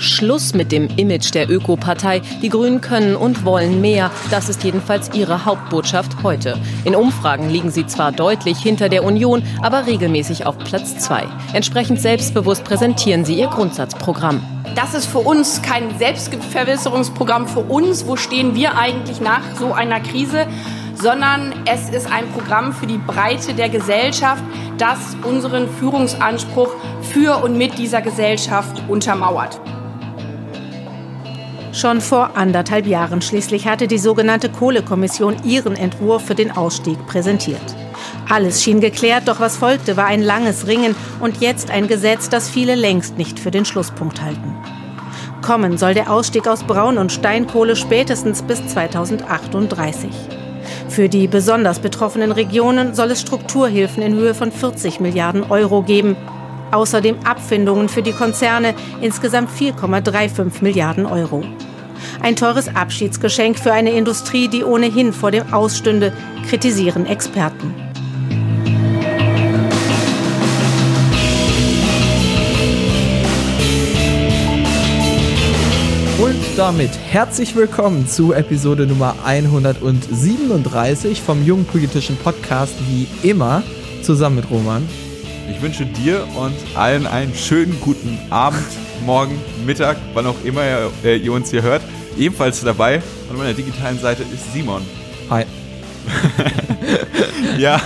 Schluss mit dem Image der Ökopartei. Die Grünen können und wollen mehr. Das ist jedenfalls ihre Hauptbotschaft heute. In Umfragen liegen sie zwar deutlich hinter der Union, aber regelmäßig auf Platz zwei. Entsprechend selbstbewusst präsentieren sie ihr Grundsatzprogramm. Das ist für uns kein Selbstverwisserungsprogramm für uns. Wo stehen wir eigentlich nach so einer Krise? sondern es ist ein Programm für die Breite der Gesellschaft, das unseren Führungsanspruch für und mit dieser Gesellschaft untermauert. Schon vor anderthalb Jahren schließlich hatte die sogenannte Kohlekommission ihren Entwurf für den Ausstieg präsentiert. Alles schien geklärt, doch was folgte, war ein langes Ringen und jetzt ein Gesetz, das viele längst nicht für den Schlusspunkt halten. Kommen soll der Ausstieg aus Braun- und Steinkohle spätestens bis 2038. Für die besonders betroffenen Regionen soll es Strukturhilfen in Höhe von 40 Milliarden Euro geben. Außerdem Abfindungen für die Konzerne, insgesamt 4,35 Milliarden Euro. Ein teures Abschiedsgeschenk für eine Industrie, die ohnehin vor dem Ausstünde, kritisieren Experten. Und damit herzlich willkommen zu Episode Nummer 137 vom Jungen Politischen Podcast, wie immer, zusammen mit Roman. Ich wünsche dir und allen einen schönen guten Abend, Morgen, Mittag, wann auch immer ihr, äh, ihr uns hier hört. Ebenfalls dabei an meiner digitalen Seite ist Simon. Hi. ja,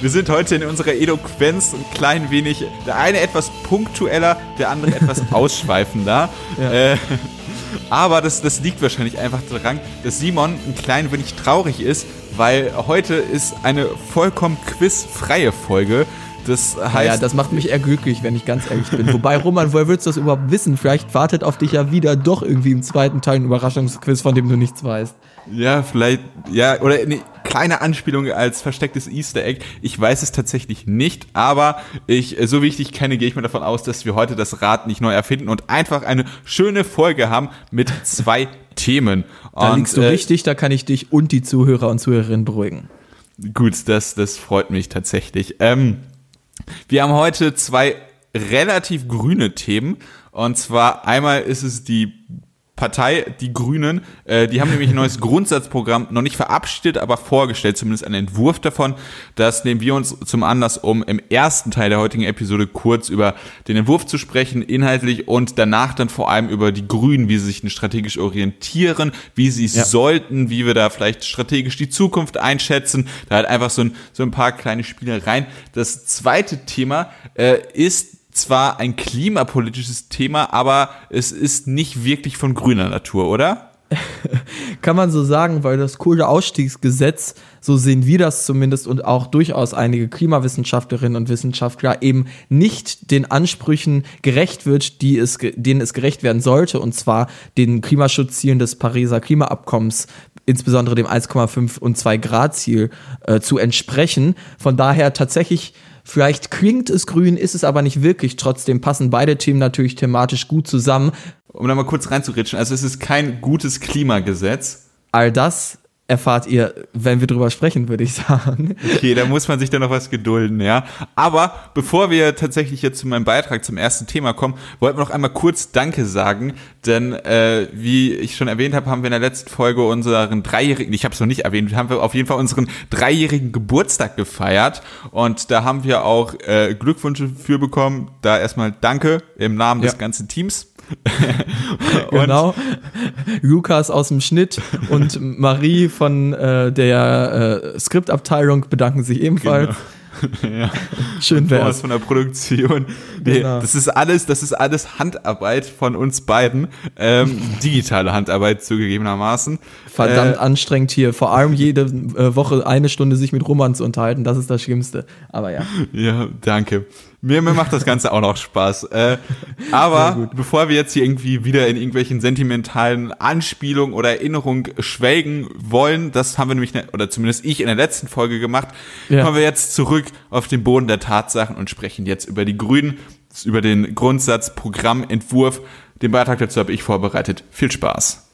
wir sind heute in unserer Eloquenz ein klein wenig, der eine etwas punktueller, der andere etwas ausschweifender. Ja. Äh, aber das, das liegt wahrscheinlich einfach daran, dass Simon ein klein wenig traurig ist, weil heute ist eine vollkommen quizfreie Folge. Das heißt. Ja, das macht mich eher glücklich, wenn ich ganz ehrlich bin. Wobei, Roman, woher würdest du das überhaupt wissen? Vielleicht wartet auf dich ja wieder doch irgendwie im zweiten Teil ein Überraschungsquiz, von dem du nichts weißt. Ja, vielleicht, ja, oder eine kleine Anspielung als verstecktes Easter Egg. Ich weiß es tatsächlich nicht, aber ich, so wie ich dich kenne, gehe ich mal davon aus, dass wir heute das Rad nicht neu erfinden und einfach eine schöne Folge haben mit zwei Themen. Da und, liegst du äh, richtig, da kann ich dich und die Zuhörer und Zuhörerinnen beruhigen. Gut, das, das freut mich tatsächlich. Ähm, wir haben heute zwei relativ grüne Themen. Und zwar einmal ist es die Partei, die Grünen, äh, die haben nämlich ein neues Grundsatzprogramm noch nicht verabschiedet, aber vorgestellt, zumindest einen Entwurf davon. Das nehmen wir uns zum Anlass, um im ersten Teil der heutigen Episode kurz über den Entwurf zu sprechen, inhaltlich und danach dann vor allem über die Grünen, wie sie sich strategisch orientieren, wie sie es ja. sollten, wie wir da vielleicht strategisch die Zukunft einschätzen. Da halt einfach so ein, so ein paar kleine Spielereien. Das zweite Thema äh, ist zwar ein klimapolitisches Thema, aber es ist nicht wirklich von grüner Natur, oder? Kann man so sagen, weil das Kohleausstiegsgesetz, so sehen wir das zumindest und auch durchaus einige Klimawissenschaftlerinnen und Wissenschaftler eben nicht den Ansprüchen gerecht wird, die es, denen es gerecht werden sollte, und zwar den Klimaschutzzielen des Pariser Klimaabkommens, insbesondere dem 1,5 und 2 Grad Ziel, äh, zu entsprechen. Von daher tatsächlich Vielleicht klingt es grün, ist es aber nicht wirklich. Trotzdem passen beide Themen natürlich thematisch gut zusammen. Um da mal kurz reinzuritschen, also es ist kein gutes Klimagesetz. All das erfahrt ihr, wenn wir drüber sprechen, würde ich sagen. Okay, da muss man sich dann noch was gedulden, ja. Aber bevor wir tatsächlich jetzt zu meinem Beitrag zum ersten Thema kommen, wollten wir noch einmal kurz Danke sagen, denn äh, wie ich schon erwähnt habe, haben wir in der letzten Folge unseren dreijährigen, ich habe es noch nicht erwähnt, haben wir auf jeden Fall unseren dreijährigen Geburtstag gefeiert und da haben wir auch äh, Glückwünsche für bekommen. Da erstmal Danke im Namen ja. des ganzen Teams. genau. Lukas aus dem Schnitt und Marie von äh, der äh, Skriptabteilung bedanken sich ebenfalls. Genau. Ja. Schön wär's. von der Produktion. Nee, genau. Das ist alles, das ist alles Handarbeit von uns beiden. Ähm, digitale Handarbeit zugegebenermaßen. Verdammt äh, anstrengend hier. Vor allem jede äh, Woche eine Stunde sich mit Roman zu unterhalten. Das ist das Schlimmste. Aber ja. Ja, danke. Mir, mir macht das Ganze auch noch Spaß. Äh, aber bevor wir jetzt hier irgendwie wieder in irgendwelchen sentimentalen Anspielungen oder Erinnerungen schwelgen wollen, das haben wir nämlich, oder zumindest ich in der letzten Folge gemacht, ja. kommen wir jetzt zurück auf den Boden der Tatsachen und sprechen jetzt über die Grünen, über den Grundsatz, Programmentwurf. Den Beitrag dazu habe ich vorbereitet. Viel Spaß.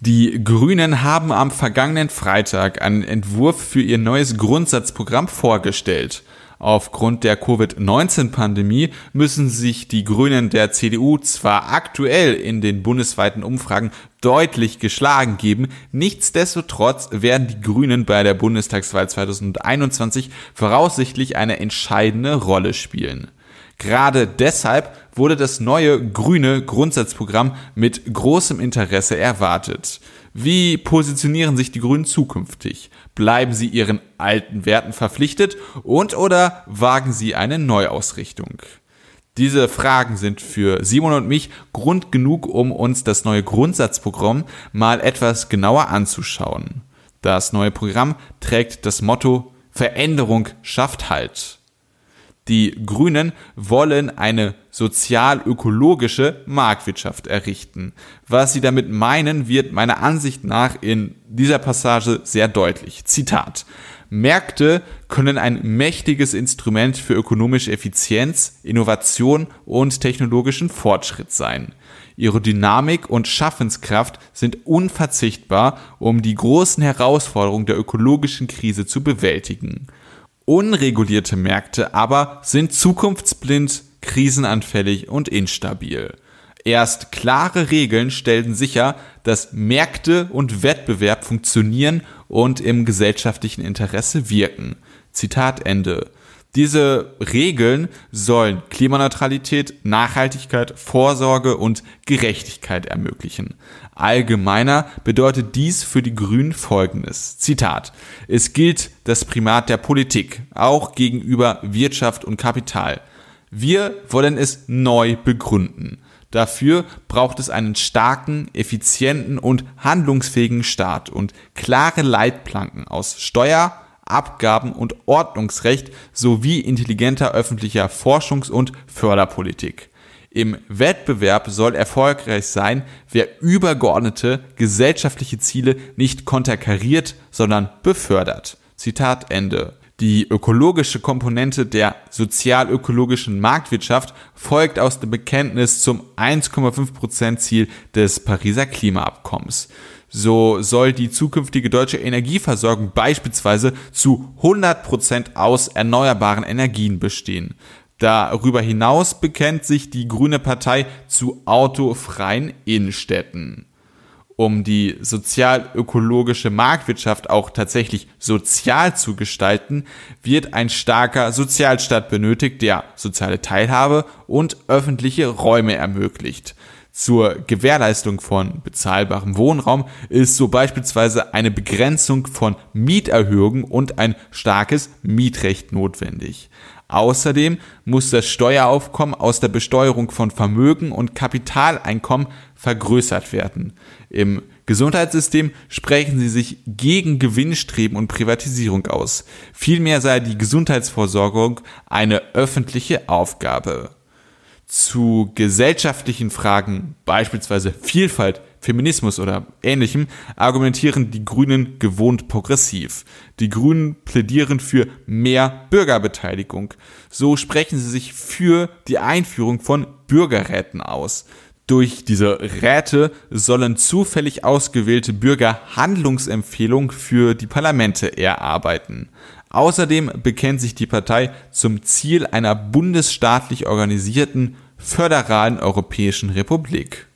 Die Grünen haben am vergangenen Freitag einen Entwurf für ihr neues Grundsatzprogramm vorgestellt. Aufgrund der Covid-19-Pandemie müssen sich die Grünen der CDU zwar aktuell in den bundesweiten Umfragen deutlich geschlagen geben, nichtsdestotrotz werden die Grünen bei der Bundestagswahl 2021 voraussichtlich eine entscheidende Rolle spielen. Gerade deshalb wurde das neue grüne Grundsatzprogramm mit großem Interesse erwartet. Wie positionieren sich die Grünen zukünftig? Bleiben sie ihren alten Werten verpflichtet und oder wagen sie eine Neuausrichtung? Diese Fragen sind für Simon und mich Grund genug, um uns das neue Grundsatzprogramm mal etwas genauer anzuschauen. Das neue Programm trägt das Motto Veränderung schafft Halt. Die Grünen wollen eine sozial-ökologische Marktwirtschaft errichten. Was sie damit meinen, wird meiner Ansicht nach in dieser Passage sehr deutlich. Zitat. Märkte können ein mächtiges Instrument für ökonomische Effizienz, Innovation und technologischen Fortschritt sein. Ihre Dynamik und Schaffenskraft sind unverzichtbar, um die großen Herausforderungen der ökologischen Krise zu bewältigen. Unregulierte Märkte aber sind zukunftsblind, krisenanfällig und instabil. Erst klare Regeln stellen sicher, dass Märkte und Wettbewerb funktionieren und im gesellschaftlichen Interesse wirken. Zitat Ende. Diese Regeln sollen Klimaneutralität, Nachhaltigkeit, Vorsorge und Gerechtigkeit ermöglichen. Allgemeiner bedeutet dies für die Grünen Folgendes. Zitat. Es gilt das Primat der Politik, auch gegenüber Wirtschaft und Kapital. Wir wollen es neu begründen. Dafür braucht es einen starken, effizienten und handlungsfähigen Staat und klare Leitplanken aus Steuer, Abgaben und Ordnungsrecht sowie intelligenter öffentlicher Forschungs- und Förderpolitik. Im Wettbewerb soll erfolgreich sein, wer übergeordnete gesellschaftliche Ziele nicht konterkariert, sondern befördert. Zitat Ende. Die ökologische Komponente der sozial-ökologischen Marktwirtschaft folgt aus dem Bekenntnis zum 1,5% Ziel des Pariser Klimaabkommens. So soll die zukünftige deutsche Energieversorgung beispielsweise zu 100% aus erneuerbaren Energien bestehen. Darüber hinaus bekennt sich die Grüne Partei zu autofreien Innenstädten. Um die sozial-ökologische Marktwirtschaft auch tatsächlich sozial zu gestalten, wird ein starker Sozialstaat benötigt, der soziale Teilhabe und öffentliche Räume ermöglicht. Zur Gewährleistung von bezahlbarem Wohnraum ist so beispielsweise eine Begrenzung von Mieterhöhungen und ein starkes Mietrecht notwendig. Außerdem muss das Steueraufkommen aus der Besteuerung von Vermögen und Kapitaleinkommen vergrößert werden. Im Gesundheitssystem sprechen sie sich gegen Gewinnstreben und Privatisierung aus. Vielmehr sei die Gesundheitsvorsorgung eine öffentliche Aufgabe zu gesellschaftlichen Fragen, beispielsweise Vielfalt, Feminismus oder ähnlichem, argumentieren die Grünen gewohnt progressiv. Die Grünen plädieren für mehr Bürgerbeteiligung. So sprechen sie sich für die Einführung von Bürgerräten aus. Durch diese Räte sollen zufällig ausgewählte Bürger Handlungsempfehlungen für die Parlamente erarbeiten. Außerdem bekennt sich die Partei zum Ziel einer bundesstaatlich organisierten föderalen Europäischen Republik.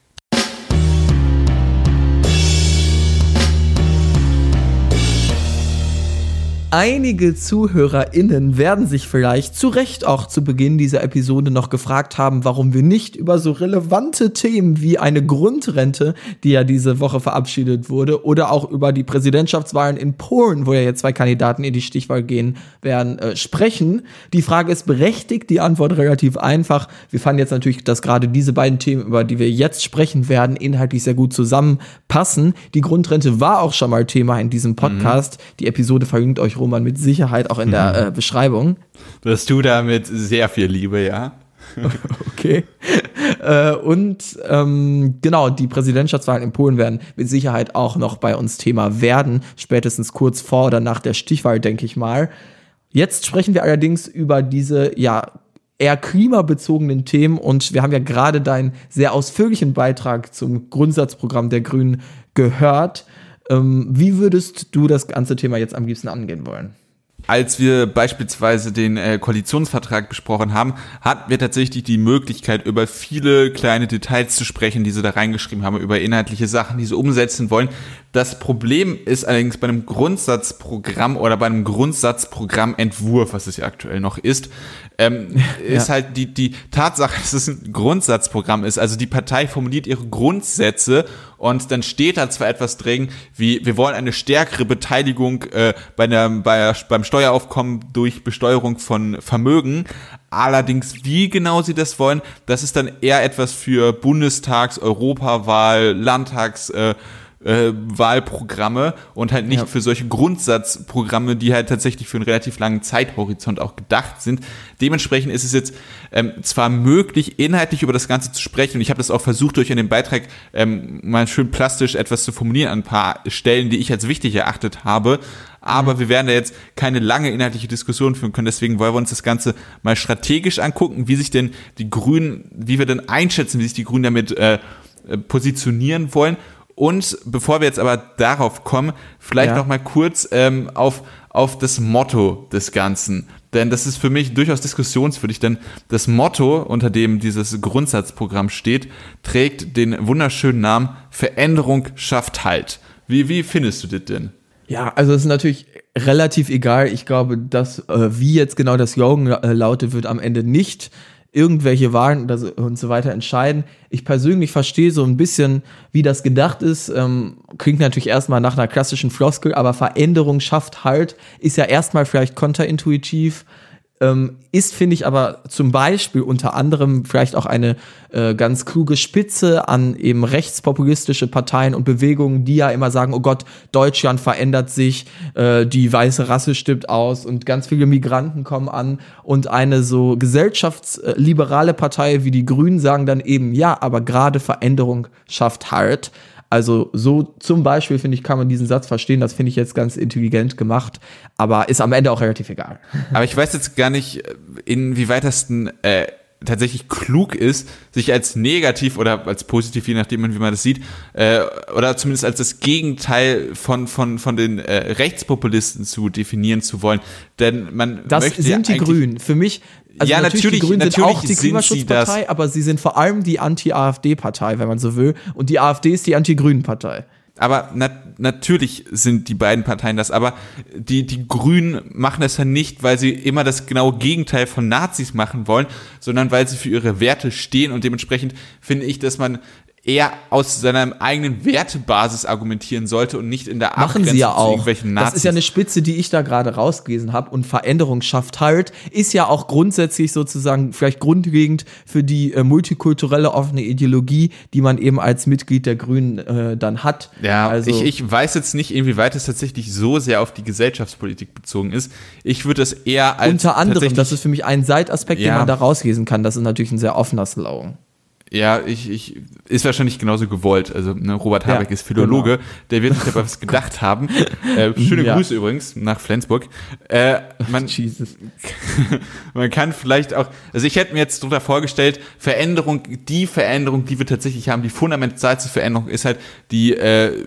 Einige ZuhörerInnen werden sich vielleicht zu Recht auch zu Beginn dieser Episode noch gefragt haben, warum wir nicht über so relevante Themen wie eine Grundrente, die ja diese Woche verabschiedet wurde, oder auch über die Präsidentschaftswahlen in Polen, wo ja jetzt zwei Kandidaten in die Stichwahl gehen werden, äh, sprechen. Die Frage ist berechtigt, die Antwort relativ einfach. Wir fanden jetzt natürlich, dass gerade diese beiden Themen, über die wir jetzt sprechen werden, inhaltlich sehr gut zusammenpassen. Die Grundrente war auch schon mal Thema in diesem Podcast. Mhm. Die Episode verlinkt euch Roman mit Sicherheit auch in der mhm. äh, Beschreibung. Das tut er mit sehr viel Liebe, ja. okay. äh, und ähm, genau, die Präsidentschaftswahlen in Polen werden mit Sicherheit auch noch bei uns Thema werden, spätestens kurz vor oder nach der Stichwahl, denke ich mal. Jetzt sprechen wir allerdings über diese, ja, eher klimabezogenen Themen und wir haben ja gerade deinen sehr ausführlichen Beitrag zum Grundsatzprogramm der Grünen gehört. Ähm, wie würdest du das ganze Thema jetzt am liebsten angehen wollen? als wir beispielsweise den äh, Koalitionsvertrag besprochen haben, hatten wir tatsächlich die Möglichkeit, über viele kleine Details zu sprechen, die sie da reingeschrieben haben, über inhaltliche Sachen, die sie umsetzen wollen. Das Problem ist allerdings bei einem Grundsatzprogramm oder bei einem Grundsatzprogrammentwurf, was es ja aktuell noch ist, ähm, ja. ist halt die, die Tatsache, dass es ein Grundsatzprogramm ist. Also die Partei formuliert ihre Grundsätze und dann steht da zwar etwas drin, wie wir wollen eine stärkere Beteiligung äh, bei der, bei, beim Steueraufkommen durch Besteuerung von Vermögen, Allerdings, wie genau sie das wollen, das ist dann eher etwas für Bundestags-, Europawahl, Landtags- äh, äh, Wahlprogramme und halt nicht ja. für solche Grundsatzprogramme, die halt tatsächlich für einen relativ langen Zeithorizont auch gedacht sind. Dementsprechend ist es jetzt ähm, zwar möglich, inhaltlich über das Ganze zu sprechen, und ich habe das auch versucht, durch in dem Beitrag ähm, mal schön plastisch etwas zu formulieren an ein paar Stellen, die ich als wichtig erachtet habe, aber wir werden da jetzt keine lange inhaltliche Diskussion führen können. Deswegen wollen wir uns das Ganze mal strategisch angucken, wie sich denn die Grünen, wie wir denn einschätzen, wie sich die Grünen damit äh, positionieren wollen und bevor wir jetzt aber darauf kommen, vielleicht ja. noch mal kurz ähm, auf, auf das Motto des Ganzen. Denn das ist für mich durchaus diskussionswürdig, denn das Motto, unter dem dieses Grundsatzprogramm steht, trägt den wunderschönen Namen Veränderung schafft Halt. Wie, wie findest du das denn? Ja, also es ist natürlich relativ egal. Ich glaube, dass äh, wie jetzt genau das Slogan äh, lautet, wird am Ende nicht irgendwelche Wahlen und so weiter entscheiden. Ich persönlich verstehe so ein bisschen, wie das gedacht ist. Ähm, klingt natürlich erstmal nach einer klassischen Floskel, aber Veränderung schafft halt, ist ja erstmal vielleicht konterintuitiv. Ähm, ist, finde ich, aber zum Beispiel unter anderem vielleicht auch eine äh, ganz kluge Spitze an eben rechtspopulistische Parteien und Bewegungen, die ja immer sagen, oh Gott, Deutschland verändert sich, äh, die weiße Rasse stirbt aus und ganz viele Migranten kommen an und eine so gesellschaftsliberale Partei wie die Grünen sagen dann eben, ja, aber gerade Veränderung schafft Halt. Also so zum Beispiel, finde ich, kann man diesen Satz verstehen. Das finde ich jetzt ganz intelligent gemacht, aber ist am Ende auch relativ egal. Aber ich weiß jetzt gar nicht, inwieweit das ein äh, tatsächlich klug ist, sich als negativ oder als positiv, je nachdem, wie man das sieht, äh, oder zumindest als das Gegenteil von, von, von den äh, Rechtspopulisten zu definieren zu wollen. Denn man das sind ja die Grünen. Für mich also ja, natürlich, natürlich, die Grünen sind auch die Klimaschutzpartei, aber sie sind vor allem die Anti-AfD-Partei, wenn man so will. Und die AfD ist die Anti-Grünen-Partei. Aber na natürlich sind die beiden Parteien das, aber die, die Grünen machen das ja nicht, weil sie immer das genaue Gegenteil von Nazis machen wollen, sondern weil sie für ihre Werte stehen und dementsprechend finde ich, dass man eher aus seiner eigenen Wertebasis argumentieren sollte und nicht in der Machen sie ja auch. Das ist ja eine Spitze, die ich da gerade rausgelesen habe und Veränderung schafft halt, ist ja auch grundsätzlich sozusagen vielleicht grundlegend für die äh, multikulturelle offene Ideologie, die man eben als Mitglied der Grünen äh, dann hat. Ja, also ich, ich weiß jetzt nicht, inwieweit es tatsächlich so sehr auf die Gesellschaftspolitik bezogen ist. Ich würde es eher als unter anderem, das ist für mich ein Seitaspekt, ja. den man da rauslesen kann. Das ist natürlich ein sehr offener Slogan. Ja, ich, ich, ist wahrscheinlich genauso gewollt. Also, ne, Robert Habeck ja, ist Philologe, genau. der wird sich dabei was gedacht haben. Äh, schöne ja. Grüße übrigens nach Flensburg. Äh, man, Jesus. man kann vielleicht auch, also ich hätte mir jetzt darunter vorgestellt, Veränderung, die Veränderung, die wir tatsächlich haben, die fundamentalste Veränderung ist halt die, äh,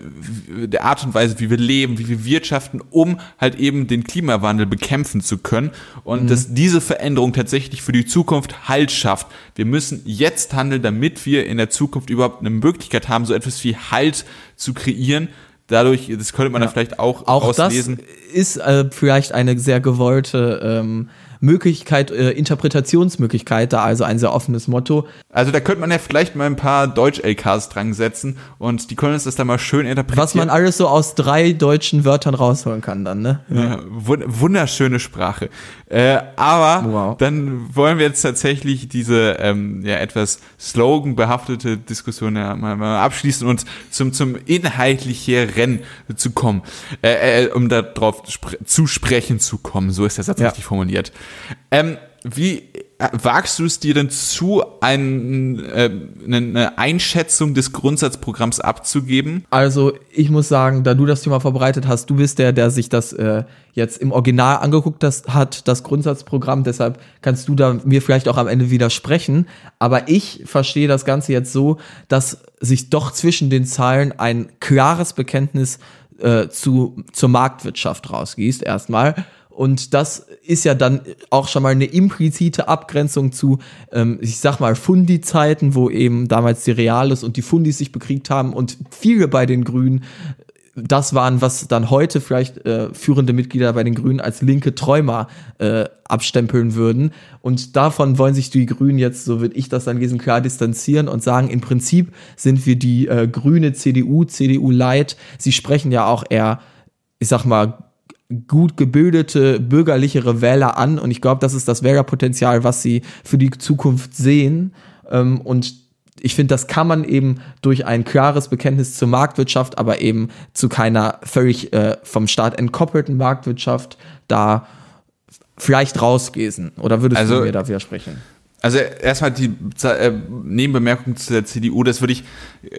der Art und Weise, wie wir leben, wie wir wirtschaften, um halt eben den Klimawandel bekämpfen zu können. Und mhm. dass diese Veränderung tatsächlich für die Zukunft Halt schafft. Wir müssen jetzt handeln, damit wir in der Zukunft überhaupt eine Möglichkeit haben, so etwas wie Halt zu kreieren. Dadurch, das könnte man ja. da vielleicht auch, auch auslesen. Das ist äh, vielleicht eine sehr gewollte ähm, Möglichkeit, äh, Interpretationsmöglichkeit da, also ein sehr offenes Motto. Also da könnte man ja vielleicht mal ein paar Deutsch-LKs dran setzen und die können uns das dann mal schön interpretieren. Was man alles so aus drei deutschen Wörtern rausholen kann dann, ne? Ja, wunderschöne Sprache. Äh, aber wow. dann wollen wir jetzt tatsächlich diese ähm, ja, etwas slogan-behaftete Diskussion ja, mal, mal abschließen und zum, zum inhaltlichen zu kommen, äh, äh, um darauf zu sprechen zu kommen. So ist der Satz ja. richtig formuliert. Ähm, wie äh, wagst du es dir denn zu, ein, äh, eine Einschätzung des Grundsatzprogramms abzugeben? Also ich muss sagen, da du das Thema verbreitet hast, du bist der, der sich das äh, jetzt im Original angeguckt das, hat, das Grundsatzprogramm. Deshalb kannst du da mir vielleicht auch am Ende widersprechen. Aber ich verstehe das Ganze jetzt so, dass sich doch zwischen den Zeilen ein klares Bekenntnis äh, zu, zur Marktwirtschaft rausgießt, erstmal Und das ist ja dann auch schon mal eine implizite Abgrenzung zu, ähm, ich sag mal, Fundi-Zeiten, wo eben damals die Reales und die Fundis sich bekriegt haben und viele bei den Grünen das waren, was dann heute vielleicht äh, führende Mitglieder bei den Grünen als linke Träumer äh, abstempeln würden. Und davon wollen sich die Grünen jetzt, so würde ich das dann lesen, klar distanzieren und sagen, im Prinzip sind wir die äh, grüne CDU, CDU Light. Sie sprechen ja auch eher, ich sag mal, gut gebildete, bürgerlichere Wähler an. Und ich glaube, das ist das Wählerpotenzial, was sie für die Zukunft sehen. Ähm, und ich finde, das kann man eben durch ein klares Bekenntnis zur Marktwirtschaft, aber eben zu keiner völlig äh, vom Staat entkoppelten Marktwirtschaft da vielleicht rausgehen. Oder würdest also, du mir da widersprechen? Also erstmal die äh, Nebenbemerkung zu der CDU, das würde ich,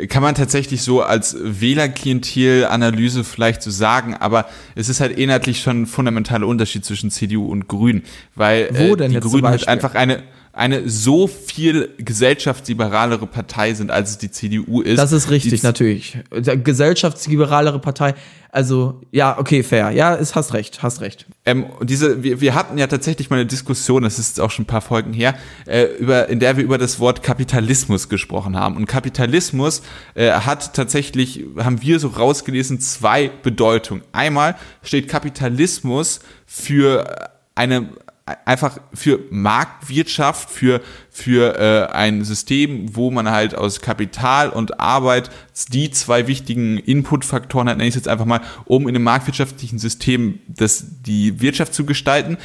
kann man tatsächlich so als Wählerklientel-Analyse vielleicht so sagen, aber es ist halt inhaltlich schon ein fundamentaler Unterschied zwischen CDU und Grünen, weil Wo denn äh, die jetzt Grünen halt einfach eine eine so viel gesellschaftsliberalere Partei sind, als es die CDU ist. Das ist richtig, die, natürlich. Gesellschaftsliberalere Partei. Also, ja, okay, fair. Ja, ist, hast recht, hast recht. Ähm, diese, wir, wir hatten ja tatsächlich mal eine Diskussion, das ist auch schon ein paar Folgen her, äh, über, in der wir über das Wort Kapitalismus gesprochen haben. Und Kapitalismus äh, hat tatsächlich, haben wir so rausgelesen, zwei Bedeutungen. Einmal steht Kapitalismus für eine einfach für Marktwirtschaft, für, für äh, ein System, wo man halt aus Kapital und Arbeit die zwei wichtigen Inputfaktoren hat, nenne ich es jetzt einfach mal, um in einem marktwirtschaftlichen System das, die Wirtschaft zu gestalten.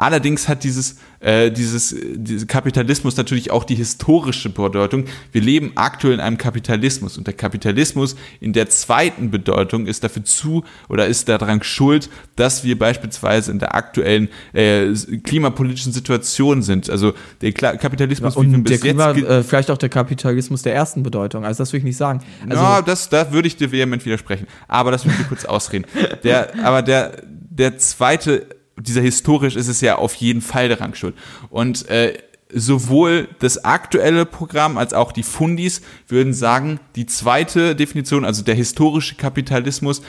Allerdings hat dieses, äh, dieses, dieser Kapitalismus natürlich auch die historische Bedeutung. Wir leben aktuell in einem Kapitalismus und der Kapitalismus in der zweiten Bedeutung ist dafür zu oder ist daran schuld, dass wir beispielsweise in der aktuellen äh, klimapolitischen Situation sind. Also der Kla Kapitalismus ja, und der Klima, äh, vielleicht auch der Kapitalismus der ersten Bedeutung. Also das würde ich nicht sagen. Also no, das, da würde ich dir vehement widersprechen. Aber das würde ich kurz ausreden. Der, aber der, der zweite dieser historisch ist es ja auf jeden Fall der Rangschuld. Und äh, sowohl das aktuelle Programm als auch die Fundis würden sagen, die zweite Definition, also der historische Kapitalismus,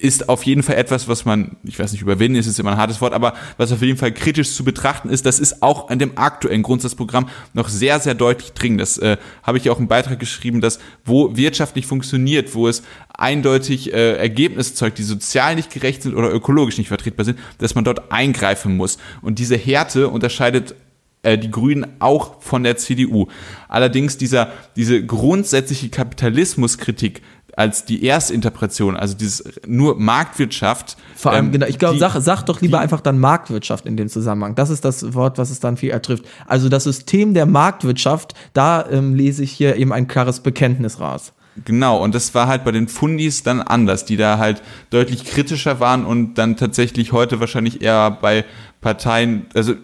ist auf jeden Fall etwas, was man, ich weiß nicht, überwinden ist jetzt immer ein hartes Wort, aber was auf jeden Fall kritisch zu betrachten ist, das ist auch an dem aktuellen Grundsatzprogramm noch sehr, sehr deutlich dringend. Das äh, habe ich auch im Beitrag geschrieben, dass wo Wirtschaft nicht funktioniert, wo es eindeutig äh, Ergebnisse zeugt, die sozial nicht gerecht sind oder ökologisch nicht vertretbar sind, dass man dort eingreifen muss. Und diese Härte unterscheidet äh, die Grünen auch von der CDU. Allerdings dieser, diese grundsätzliche Kapitalismuskritik, als die Erstinterpretation, also dieses nur Marktwirtschaft. Vor allem, ähm, genau, ich glaube, sag, sag doch lieber die, einfach dann Marktwirtschaft in dem Zusammenhang. Das ist das Wort, was es dann viel ertrifft. Also das System der Marktwirtschaft, da ähm, lese ich hier eben ein klares Bekenntnis raus. Genau, und das war halt bei den Fundis dann anders, die da halt deutlich kritischer waren und dann tatsächlich heute wahrscheinlich eher bei Parteien, also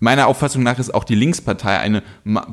meiner Auffassung nach ist auch die Linkspartei eine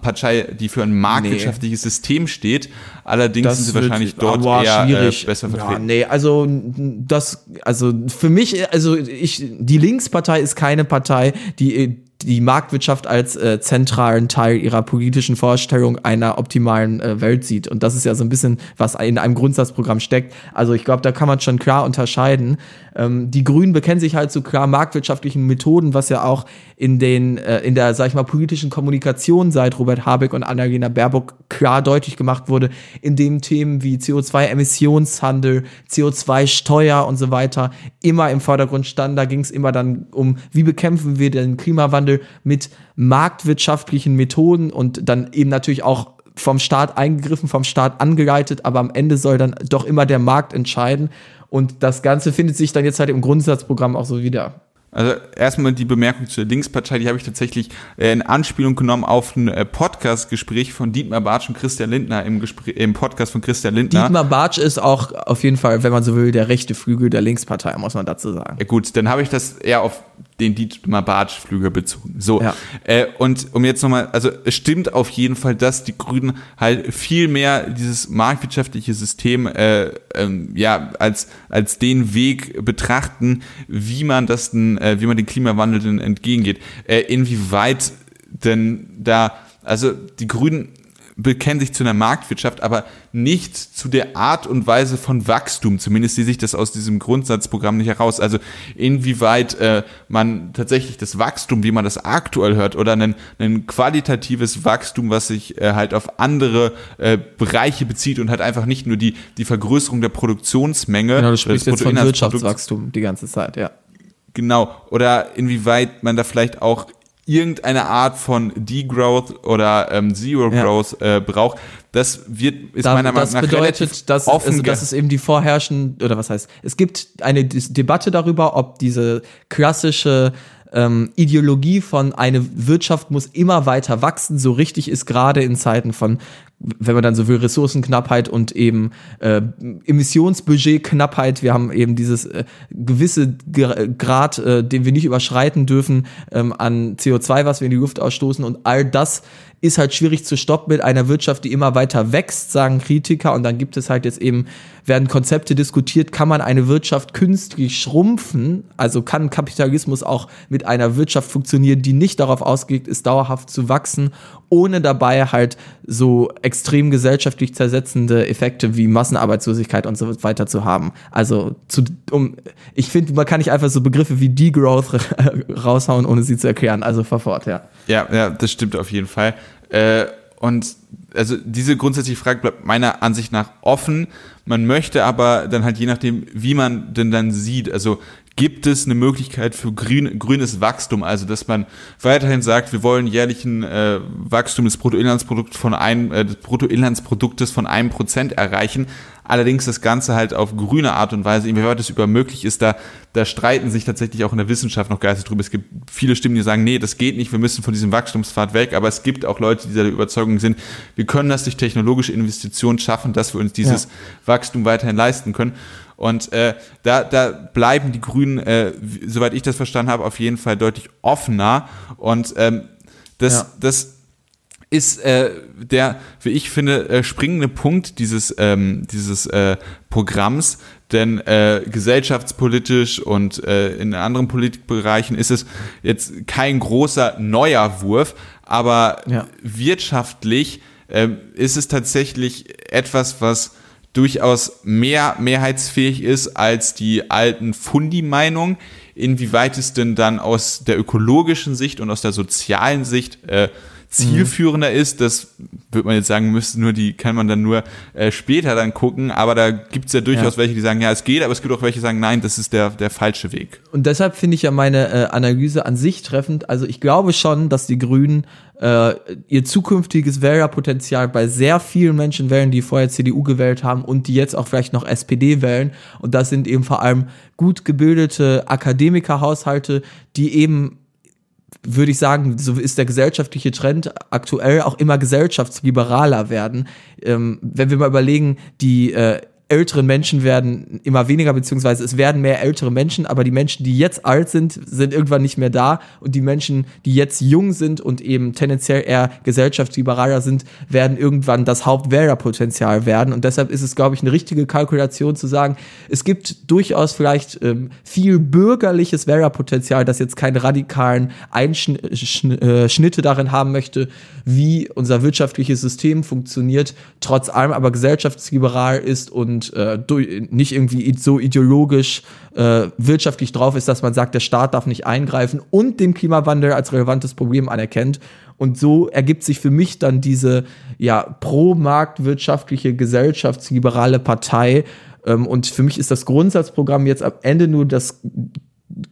Partei, die für ein marktwirtschaftliches nee. System steht. Allerdings das sind sie wahrscheinlich dort eher äh, besser vertreten. Ja, nee, also das, also für mich, also ich, die Linkspartei ist keine Partei, die die Marktwirtschaft als äh, zentralen Teil ihrer politischen Vorstellung einer optimalen äh, Welt sieht. Und das ist ja so ein bisschen, was in einem Grundsatzprogramm steckt. Also ich glaube, da kann man schon klar unterscheiden. Ähm, die Grünen bekennen sich halt zu klar marktwirtschaftlichen Methoden, was ja auch in den, äh, in der, sag ich mal, politischen Kommunikation seit Robert Habeck und Annalena Baerbock klar deutlich gemacht wurde, in dem Themen wie CO2-Emissionshandel, CO2-Steuer und so weiter immer im Vordergrund standen. Da ging es immer dann um, wie bekämpfen wir den Klimawandel mit marktwirtschaftlichen Methoden und dann eben natürlich auch vom Staat eingegriffen, vom Staat angeleitet, aber am Ende soll dann doch immer der Markt entscheiden. Und das Ganze findet sich dann jetzt halt im Grundsatzprogramm auch so wieder. Also erstmal die Bemerkung zur Linkspartei, die habe ich tatsächlich äh, in Anspielung genommen auf ein äh, Podcast-Gespräch von Dietmar Bartsch und Christian Lindner im, Gespräch, im Podcast von Christian Lindner. Dietmar Bartsch ist auch auf jeden Fall, wenn man so will, der rechte Flügel der Linkspartei, muss man dazu sagen. Ja, gut, dann habe ich das eher auf den Dietmar Bartsch Flügel bezogen. So. Ja. Äh, und um jetzt nochmal, also es stimmt auf jeden Fall, dass die Grünen halt viel mehr dieses marktwirtschaftliche System äh, ähm, ja als als den Weg betrachten, wie man das denn, äh, wie man den Klimawandel denn entgegengeht. Äh, inwieweit denn da, also die Grünen bekennen sich zu einer Marktwirtschaft, aber nicht zu der Art und Weise von Wachstum. Zumindest sehe sich das aus diesem Grundsatzprogramm nicht heraus. Also inwieweit äh, man tatsächlich das Wachstum, wie man das aktuell hört, oder ein, ein qualitatives Wachstum, was sich äh, halt auf andere äh, Bereiche bezieht und halt einfach nicht nur die, die Vergrößerung der Produktionsmenge. Genau, du sprichst jetzt von Wirtschaftswachstum die ganze Zeit, ja. Genau. Oder inwieweit man da vielleicht auch irgendeine Art von Degrowth oder ähm, Zero Growth ja. äh, braucht. Das wird ist da, meiner Meinung nach das bedeutet, dass, offen also, dass es eben die vorherrschen oder was heißt, es gibt eine Debatte darüber, ob diese klassische ähm, Ideologie von eine Wirtschaft muss immer weiter wachsen, so richtig ist gerade in Zeiten von wenn man dann so will, Ressourcenknappheit und eben äh, Emissionsbudgetknappheit. Wir haben eben dieses äh, gewisse Grad, äh, den wir nicht überschreiten dürfen ähm, an CO2, was wir in die Luft ausstoßen. Und all das ist halt schwierig zu stoppen mit einer Wirtschaft, die immer weiter wächst, sagen Kritiker. Und dann gibt es halt jetzt eben, werden Konzepte diskutiert, kann man eine Wirtschaft künstlich schrumpfen? Also kann Kapitalismus auch mit einer Wirtschaft funktionieren, die nicht darauf ausgelegt ist, dauerhaft zu wachsen, ohne dabei halt so extrem gesellschaftlich zersetzende Effekte wie Massenarbeitslosigkeit und so weiter zu haben. Also zu, um, ich finde, man kann nicht einfach so Begriffe wie Degrowth raushauen, ohne sie zu erklären. Also fahr fort, ja. Ja, ja, das stimmt auf jeden Fall. Äh, und also diese grundsätzliche Frage bleibt meiner Ansicht nach offen. Man möchte aber dann halt je nachdem, wie man denn dann sieht, also gibt es eine Möglichkeit für grün, grünes Wachstum, also dass man weiterhin sagt, wir wollen jährlichen äh, Wachstum des Bruttoinlandsprodukts von einem, äh, des Bruttoinlandsproduktes von einem Prozent erreichen, Allerdings das Ganze halt auf grüne Art und Weise, inwieweit es über möglich ist, da, da streiten sich tatsächlich auch in der Wissenschaft noch geistig drüber. Es gibt viele Stimmen, die sagen, nee, das geht nicht, wir müssen von diesem Wachstumspfad weg, aber es gibt auch Leute, die der Überzeugung sind, wir können das durch technologische Investitionen schaffen, dass wir uns dieses ja. Wachstum weiterhin leisten können. Und äh, da, da bleiben die Grünen, äh, soweit ich das verstanden habe, auf jeden Fall deutlich offener. Und ähm, das, ja. das ist äh, der, wie ich finde, äh, springende Punkt dieses, ähm, dieses äh, Programms, denn äh, gesellschaftspolitisch und äh, in anderen Politikbereichen ist es jetzt kein großer neuer Wurf, aber ja. wirtschaftlich äh, ist es tatsächlich etwas, was durchaus mehr mehrheitsfähig ist als die alten Fundi-Meinungen. Inwieweit es denn dann aus der ökologischen Sicht und aus der sozialen Sicht äh, zielführender mhm. ist, das würde man jetzt sagen, müsste nur die, kann man dann nur äh, später dann gucken, aber da gibt es ja durchaus ja. welche, die sagen, ja, es geht, aber es gibt auch welche, die sagen, nein, das ist der, der falsche Weg. Und deshalb finde ich ja meine äh, Analyse an sich treffend. Also ich glaube schon, dass die Grünen äh, ihr zukünftiges Wählerpotenzial bei sehr vielen Menschen wählen, die vorher CDU gewählt haben und die jetzt auch vielleicht noch SPD wählen. Und das sind eben vor allem gut gebildete Akademikerhaushalte, die eben würde ich sagen, so ist der gesellschaftliche Trend aktuell auch immer gesellschaftsliberaler werden. Ähm, wenn wir mal überlegen, die äh, älteren Menschen werden immer weniger, beziehungsweise es werden mehr ältere Menschen, aber die Menschen, die jetzt alt sind, sind irgendwann nicht mehr da. Und die Menschen, die jetzt jung sind und eben tendenziell eher gesellschaftsliberaler sind, werden irgendwann das Hauptwählerpotenzial werden. Und deshalb ist es, glaube ich, eine richtige Kalkulation zu sagen, es gibt durchaus vielleicht ähm, viel bürgerliches Wählerpotenzial, das jetzt keine radikalen Einschnitte äh, darin haben möchte, wie unser wirtschaftliches System funktioniert, trotz allem aber gesellschaftsliberal ist und und äh, nicht irgendwie so ideologisch äh, wirtschaftlich drauf ist, dass man sagt, der Staat darf nicht eingreifen und den Klimawandel als relevantes Problem anerkennt. Und so ergibt sich für mich dann diese ja pro-marktwirtschaftliche, gesellschaftsliberale Partei. Ähm, und für mich ist das Grundsatzprogramm jetzt am Ende nur das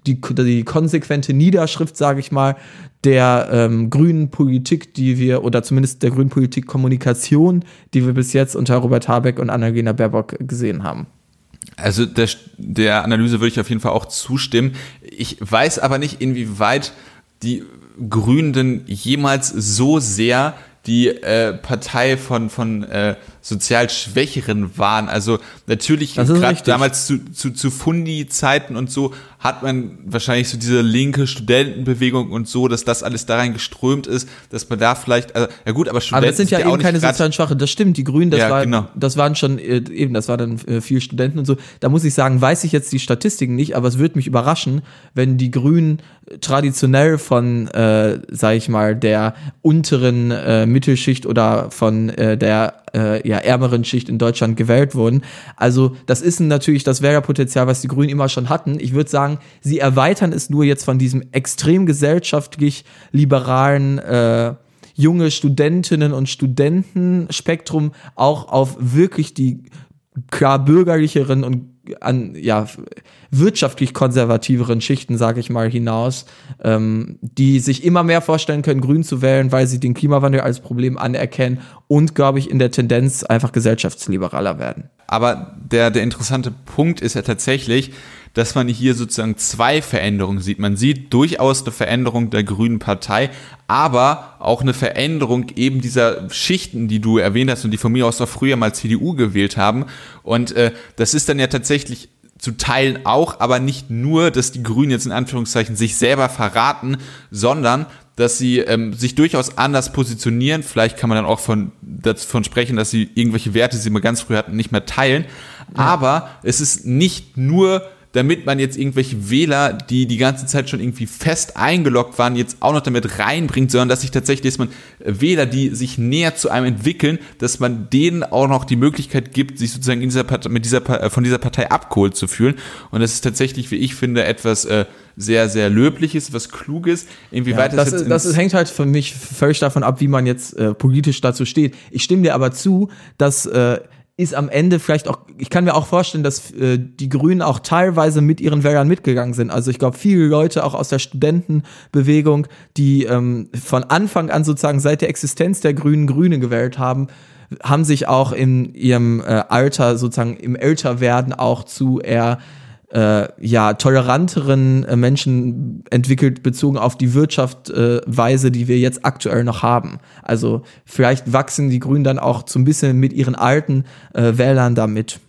die, die konsequente Niederschrift, sage ich mal, der ähm, grünen Politik, die wir, oder zumindest der grünen Politik Kommunikation, die wir bis jetzt unter Robert Habeck und Annalena Baerbock gesehen haben. Also der, der Analyse würde ich auf jeden Fall auch zustimmen. Ich weiß aber nicht, inwieweit die Grünen jemals so sehr die äh, Partei von, von äh, sozial Schwächeren waren. Also natürlich gerade damals zu, zu, zu Fundi-Zeiten und so hat man wahrscheinlich so diese linke Studentenbewegung und so, dass das alles da rein geströmt ist, dass man da vielleicht, also, ja gut, aber Studenten. Aber das sind ja eben keine sozialen Schwache, das stimmt, die Grünen, das, ja, war, genau. das waren schon, äh, eben, das war dann äh, viel Studenten und so. Da muss ich sagen, weiß ich jetzt die Statistiken nicht, aber es würde mich überraschen, wenn die Grünen traditionell von, äh, sag ich mal, der unteren äh, Mittelschicht oder von äh, der äh, ja, ärmeren Schicht in Deutschland gewählt wurden. Also das ist natürlich das Wählerpotenzial, was die Grünen immer schon hatten. Ich würde sagen, sie erweitern es nur jetzt von diesem extrem gesellschaftlich liberalen äh, junge Studentinnen und Studentenspektrum auch auf wirklich die klar bürgerlicheren und an ja wirtschaftlich konservativeren Schichten, sage ich mal, hinaus, ähm, die sich immer mehr vorstellen können, Grün zu wählen, weil sie den Klimawandel als Problem anerkennen und, glaube ich, in der Tendenz einfach gesellschaftsliberaler werden. Aber der, der interessante Punkt ist ja tatsächlich, dass man hier sozusagen zwei Veränderungen sieht. Man sieht durchaus eine Veränderung der Grünen Partei, aber auch eine Veränderung eben dieser Schichten, die du erwähnt hast und die von mir aus auch früher mal CDU gewählt haben. Und äh, das ist dann ja tatsächlich zu Teilen auch, aber nicht nur, dass die Grünen jetzt in Anführungszeichen sich selber verraten, sondern dass sie ähm, sich durchaus anders positionieren. Vielleicht kann man dann auch von davon sprechen, dass sie irgendwelche Werte, die sie mal ganz früh hatten, nicht mehr teilen. Ja. Aber es ist nicht nur damit man jetzt irgendwelche Wähler, die die ganze Zeit schon irgendwie fest eingeloggt waren, jetzt auch noch damit reinbringt, sondern dass sich tatsächlich, dass man Wähler, die sich näher zu einem entwickeln, dass man denen auch noch die Möglichkeit gibt, sich sozusagen in dieser Partei, mit dieser, äh, von dieser Partei abgeholt zu fühlen. Und das ist tatsächlich, wie ich finde, etwas äh, sehr, sehr löbliches, was kluges. Inwieweit ja, das, das, das hängt halt für mich völlig davon ab, wie man jetzt äh, politisch dazu steht. Ich stimme dir aber zu, dass äh, ist am Ende vielleicht auch, ich kann mir auch vorstellen, dass äh, die Grünen auch teilweise mit ihren Wählern mitgegangen sind. Also ich glaube, viele Leute auch aus der Studentenbewegung, die ähm, von Anfang an sozusagen seit der Existenz der Grünen Grüne gewählt haben, haben sich auch in ihrem äh, Alter, sozusagen im Älterwerden auch zu eher äh, ja, toleranteren äh, Menschen entwickelt, bezogen auf die Wirtschaftsweise, äh, die wir jetzt aktuell noch haben. Also vielleicht wachsen die Grünen dann auch so ein bisschen mit ihren alten äh, Wählern damit.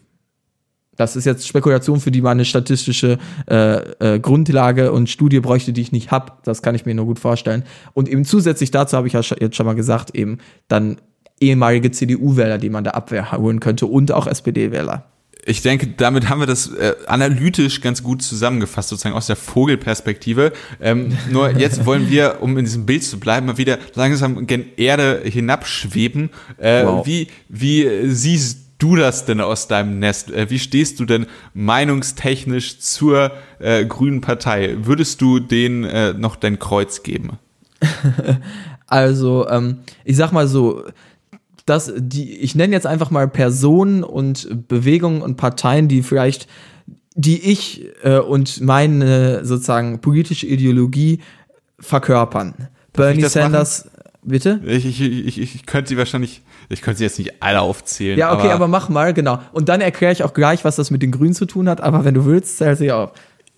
Das ist jetzt Spekulation, für die man eine statistische äh, äh, Grundlage und Studie bräuchte, die ich nicht habe. Das kann ich mir nur gut vorstellen. Und eben zusätzlich dazu habe ich ja jetzt schon mal gesagt, eben dann ehemalige CDU-Wähler, die man da abholen könnte und auch SPD-Wähler ich denke, damit haben wir das äh, analytisch ganz gut zusammengefasst, sozusagen aus der Vogelperspektive. Ähm, nur jetzt wollen wir, um in diesem Bild zu bleiben, mal wieder langsam gen Erde hinabschweben. Äh, wow. Wie, wie siehst du das denn aus deinem Nest? Äh, wie stehst du denn meinungstechnisch zur äh, Grünen Partei? Würdest du denen äh, noch dein Kreuz geben? also, ähm, ich sag mal so, dass die, ich nenne jetzt einfach mal Personen und Bewegungen und Parteien, die vielleicht, die ich äh, und meine sozusagen politische Ideologie verkörpern. Bernie Sanders, machen? bitte? Ich, ich, ich, ich könnte sie wahrscheinlich, ich könnte sie jetzt nicht alle aufzählen. Ja, okay, aber, aber mach mal, genau. Und dann erkläre ich auch gleich, was das mit den Grünen zu tun hat, aber wenn du willst, zähl sie auf.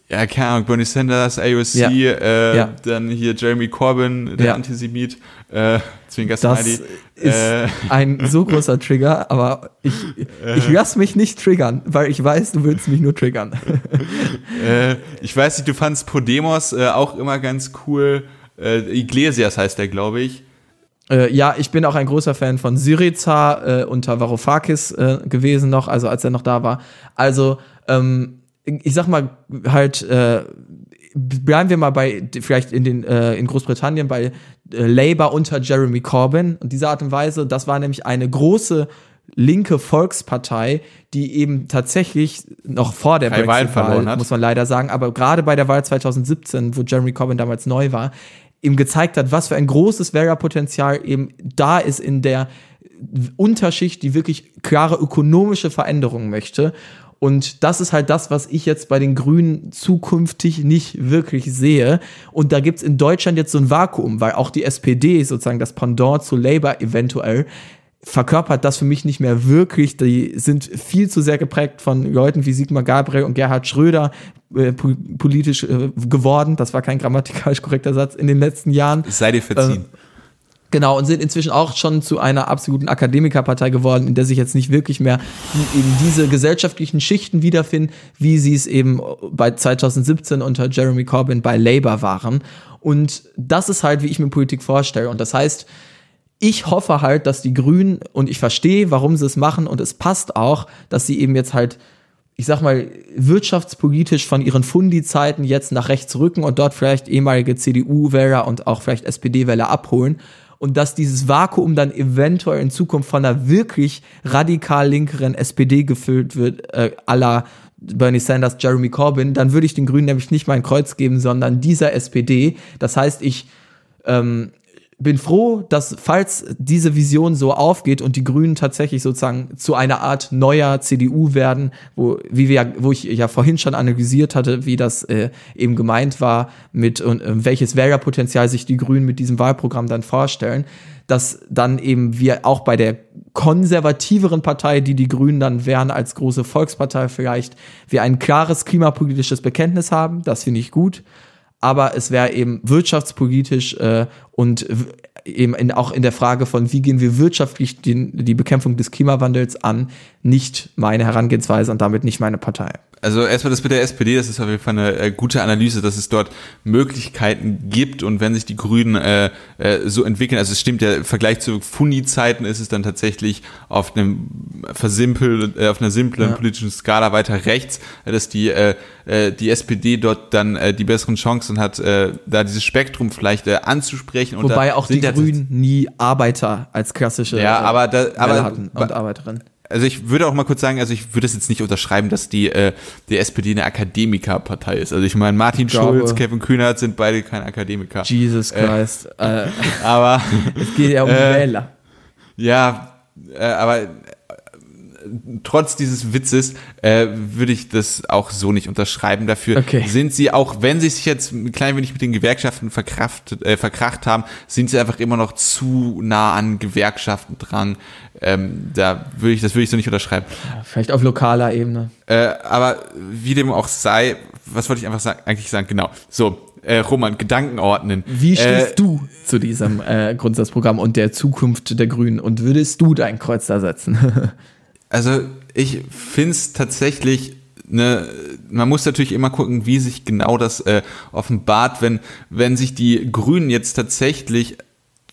Ja, keine Ahnung, Bernie Sanders, AOC, ja. Äh, ja. dann hier Jeremy Corbyn, der ja. Antisemit, äh, Das ist äh. ein so großer Trigger, aber ich, ich lass mich nicht triggern, weil ich weiß, du willst mich nur triggern. äh, ich weiß nicht, du fandst Podemos äh, auch immer ganz cool. Äh, Iglesias heißt der, glaube ich. Äh, ja, ich bin auch ein großer Fan von Syriza äh, unter Varoufakis äh, gewesen noch, also als er noch da war. Also, ähm, ich sag mal halt, äh, bleiben wir mal bei, vielleicht in den, äh, in Großbritannien bei äh, Labour unter Jeremy Corbyn. Und diese Art und Weise, das war nämlich eine große linke Volkspartei, die eben tatsächlich noch vor der Brexit-Wahl, muss man leider sagen, aber gerade bei der Wahl 2017, wo Jeremy Corbyn damals neu war, ihm gezeigt hat, was für ein großes Wählerpotenzial eben da ist in der Unterschicht, die wirklich klare ökonomische Veränderungen möchte. Und das ist halt das, was ich jetzt bei den Grünen zukünftig nicht wirklich sehe. Und da gibt's in Deutschland jetzt so ein Vakuum, weil auch die SPD, sozusagen das Pendant zu Labour eventuell, verkörpert das für mich nicht mehr wirklich. Die sind viel zu sehr geprägt von Leuten wie Sigmar Gabriel und Gerhard Schröder äh, politisch äh, geworden. Das war kein grammatikalisch korrekter Satz in den letzten Jahren. Sei dir verziehen. Genau, und sind inzwischen auch schon zu einer absoluten Akademikerpartei geworden, in der sich jetzt nicht wirklich mehr eben diese gesellschaftlichen Schichten wiederfinden, wie sie es eben bei 2017 unter Jeremy Corbyn bei Labour waren. Und das ist halt, wie ich mir Politik vorstelle. Und das heißt, ich hoffe halt, dass die Grünen, und ich verstehe, warum sie es machen, und es passt auch, dass sie eben jetzt halt ich sag mal, wirtschaftspolitisch von ihren Fundi-Zeiten jetzt nach rechts rücken und dort vielleicht ehemalige CDU-Wähler und auch vielleicht SPD-Wähler abholen und dass dieses Vakuum dann eventuell in Zukunft von einer wirklich radikal linkeren SPD gefüllt wird, äh, aller Bernie Sanders, Jeremy Corbyn, dann würde ich den Grünen nämlich nicht mein Kreuz geben, sondern dieser SPD. Das heißt, ich ähm, bin froh, dass falls diese Vision so aufgeht und die Grünen tatsächlich sozusagen zu einer Art neuer CDU werden, wo wie wir wo ich ja vorhin schon analysiert hatte, wie das äh, eben gemeint war mit und äh, welches Wählerpotenzial sich die Grünen mit diesem Wahlprogramm dann vorstellen, dass dann eben wir auch bei der konservativeren Partei, die die Grünen dann wären als große Volkspartei vielleicht, wir ein klares klimapolitisches Bekenntnis haben, das finde ich gut aber es wäre eben wirtschaftspolitisch äh, und eben in, auch in der Frage von, wie gehen wir wirtschaftlich den, die Bekämpfung des Klimawandels an, nicht meine Herangehensweise und damit nicht meine Partei. Also erstmal das mit der SPD, das ist auf jeden Fall eine äh, gute Analyse, dass es dort Möglichkeiten gibt und wenn sich die Grünen äh, äh, so entwickeln, also es stimmt ja, im Vergleich zu Funi-Zeiten ist es dann tatsächlich auf einem versimpel, äh, auf einer simplen ja. politischen Skala weiter rechts, dass die äh, äh die SPD dort dann äh, die besseren Chancen hat, äh, da dieses Spektrum vielleicht äh, anzusprechen. Wobei auch die Grünen nie Arbeiter als klassische ja, aber da, aber, hatten und Arbeiterinnen also ich würde auch mal kurz sagen, also ich würde es jetzt nicht unterschreiben, dass die, äh, die SPD eine Akademikerpartei ist. Also ich meine, Martin Schulz, Kevin Kühnert sind beide kein Akademiker. Jesus äh, Christ. Äh, aber es geht ja um äh, Wähler. Ja, äh, aber trotz dieses Witzes äh, würde ich das auch so nicht unterschreiben. Dafür okay. sind sie auch, wenn sie sich jetzt ein klein wenig mit den Gewerkschaften verkraft, äh, verkracht haben, sind sie einfach immer noch zu nah an Gewerkschaften dran. Ähm, da würde ich, das würde ich so nicht unterschreiben. Ja, vielleicht auf lokaler Ebene. Äh, aber wie dem auch sei, was wollte ich einfach sagen, eigentlich sagen? Genau. So, äh, Roman, Gedanken ordnen. Wie stehst äh, du zu diesem äh, Grundsatzprogramm und der Zukunft der Grünen und würdest du dein Kreuz da setzen? also ich finde es tatsächlich Ne, man muss natürlich immer gucken, wie sich genau das äh, offenbart, wenn, wenn sich die Grünen jetzt tatsächlich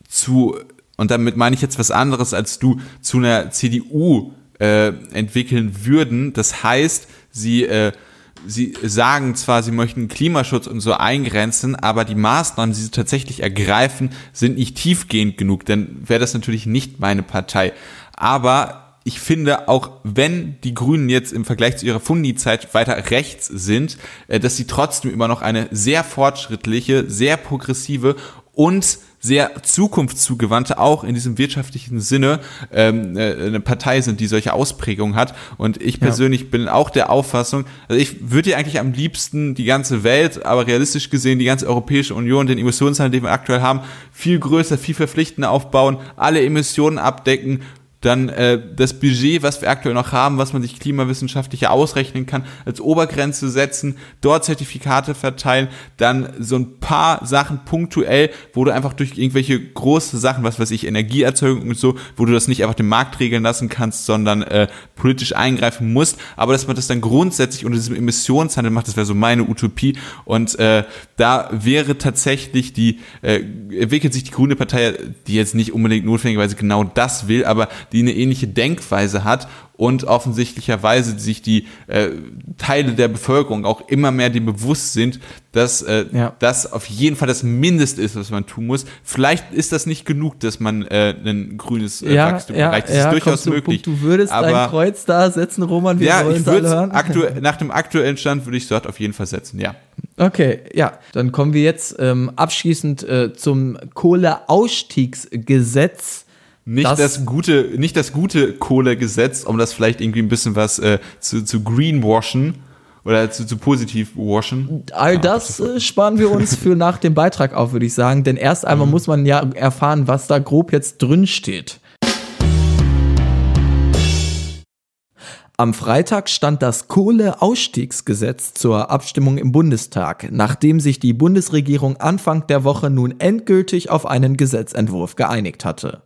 zu, und damit meine ich jetzt was anderes als du, zu einer CDU äh, entwickeln würden. Das heißt, sie, äh, sie sagen zwar, sie möchten Klimaschutz und so eingrenzen, aber die Maßnahmen, die sie tatsächlich ergreifen, sind nicht tiefgehend genug, dann wäre das natürlich nicht meine Partei. Aber ich finde, auch wenn die Grünen jetzt im Vergleich zu ihrer Fundi-Zeit weiter rechts sind, äh, dass sie trotzdem immer noch eine sehr fortschrittliche, sehr progressive und sehr zukunftszugewandte, auch in diesem wirtschaftlichen Sinne, ähm, äh, eine Partei sind, die solche Ausprägungen hat. Und ich persönlich ja. bin auch der Auffassung, also ich würde ja eigentlich am liebsten die ganze Welt, aber realistisch gesehen die ganze Europäische Union, den Emissionshandel, den wir aktuell haben, viel größer, viel verpflichtender aufbauen, alle Emissionen abdecken, dann äh, das Budget, was wir aktuell noch haben, was man sich klimawissenschaftlicher ausrechnen kann, als Obergrenze setzen, dort Zertifikate verteilen, dann so ein paar Sachen punktuell, wo du einfach durch irgendwelche große Sachen, was weiß ich, Energieerzeugung und so, wo du das nicht einfach den Markt regeln lassen kannst, sondern äh, politisch eingreifen musst, aber dass man das dann grundsätzlich unter diesem Emissionshandel macht, das wäre so meine Utopie. Und äh, da wäre tatsächlich die, äh, entwickelt sich die Grüne Partei, die jetzt nicht unbedingt notwendigerweise genau das will, aber die eine ähnliche Denkweise hat und offensichtlicherweise sich die äh, Teile der Bevölkerung auch immer mehr dem bewusst sind, dass äh, ja. das auf jeden Fall das Mindest ist, was man tun muss. Vielleicht ist das nicht genug, dass man äh, ein grünes äh, ja, Wachstum ja, erreicht. Das ja, ist durchaus möglich. Punkt, du würdest aber, dein Kreuz da setzen, Roman. Wir ja, ich würde nach dem aktuellen Stand würde ich dort auf jeden Fall setzen. Ja. Okay, ja, dann kommen wir jetzt ähm, abschließend äh, zum Kohleausstiegsgesetz nicht das, das, gute, nicht das gute Kohlegesetz, um das vielleicht irgendwie ein bisschen was äh, zu, zu greenwashen oder zu, zu positiv washen. All ja, das äh, sparen wir uns für nach dem Beitrag auf, würde ich sagen. Denn erst einmal mhm. muss man ja erfahren, was da grob jetzt drin steht. Am Freitag stand das Kohleausstiegsgesetz zur Abstimmung im Bundestag, nachdem sich die Bundesregierung Anfang der Woche nun endgültig auf einen Gesetzentwurf geeinigt hatte.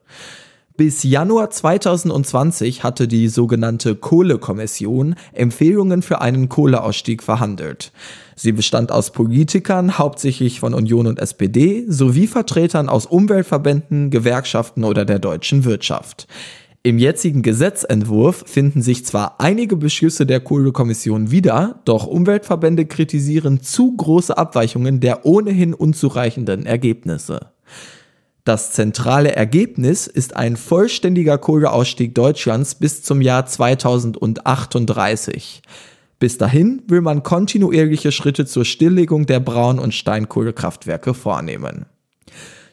Bis Januar 2020 hatte die sogenannte Kohlekommission Empfehlungen für einen Kohleausstieg verhandelt. Sie bestand aus Politikern, hauptsächlich von Union und SPD, sowie Vertretern aus Umweltverbänden, Gewerkschaften oder der deutschen Wirtschaft. Im jetzigen Gesetzentwurf finden sich zwar einige Beschlüsse der Kohlekommission wieder, doch Umweltverbände kritisieren zu große Abweichungen der ohnehin unzureichenden Ergebnisse. Das zentrale Ergebnis ist ein vollständiger Kohleausstieg Deutschlands bis zum Jahr 2038. Bis dahin will man kontinuierliche Schritte zur Stilllegung der Braun- und Steinkohlekraftwerke vornehmen.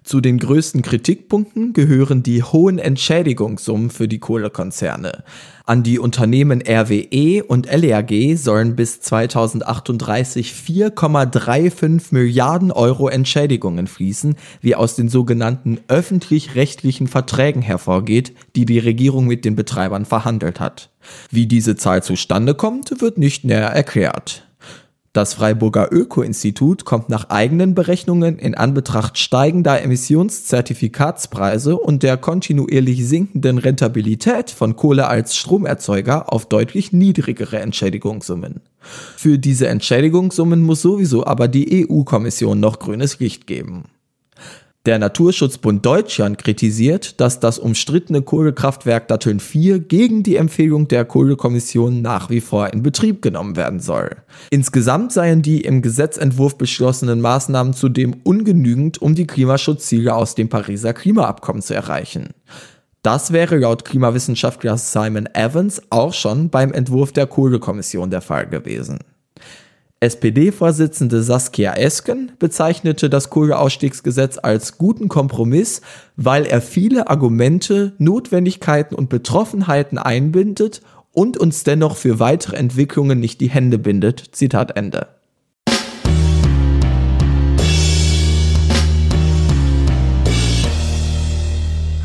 Zu den größten Kritikpunkten gehören die hohen Entschädigungssummen für die Kohlekonzerne. An die Unternehmen RWE und LRG sollen bis 2038 4,35 Milliarden Euro Entschädigungen fließen, wie aus den sogenannten öffentlich-rechtlichen Verträgen hervorgeht, die die Regierung mit den Betreibern verhandelt hat. Wie diese Zahl zustande kommt, wird nicht näher erklärt. Das Freiburger Öko-Institut kommt nach eigenen Berechnungen in Anbetracht steigender Emissionszertifikatspreise und der kontinuierlich sinkenden Rentabilität von Kohle als Stromerzeuger auf deutlich niedrigere Entschädigungssummen. Für diese Entschädigungssummen muss sowieso aber die EU-Kommission noch grünes Licht geben. Der Naturschutzbund Deutschland kritisiert, dass das umstrittene Kohlekraftwerk Datteln 4 gegen die Empfehlung der Kohlekommission nach wie vor in Betrieb genommen werden soll. Insgesamt seien die im Gesetzentwurf beschlossenen Maßnahmen zudem ungenügend, um die Klimaschutzziele aus dem Pariser Klimaabkommen zu erreichen. Das wäre laut Klimawissenschaftler Simon Evans auch schon beim Entwurf der Kohlekommission der Fall gewesen. SPD-Vorsitzende Saskia Esken bezeichnete das Kohleausstiegsgesetz als guten Kompromiss, weil er viele Argumente, Notwendigkeiten und Betroffenheiten einbindet und uns dennoch für weitere Entwicklungen nicht die Hände bindet. Zitat Ende.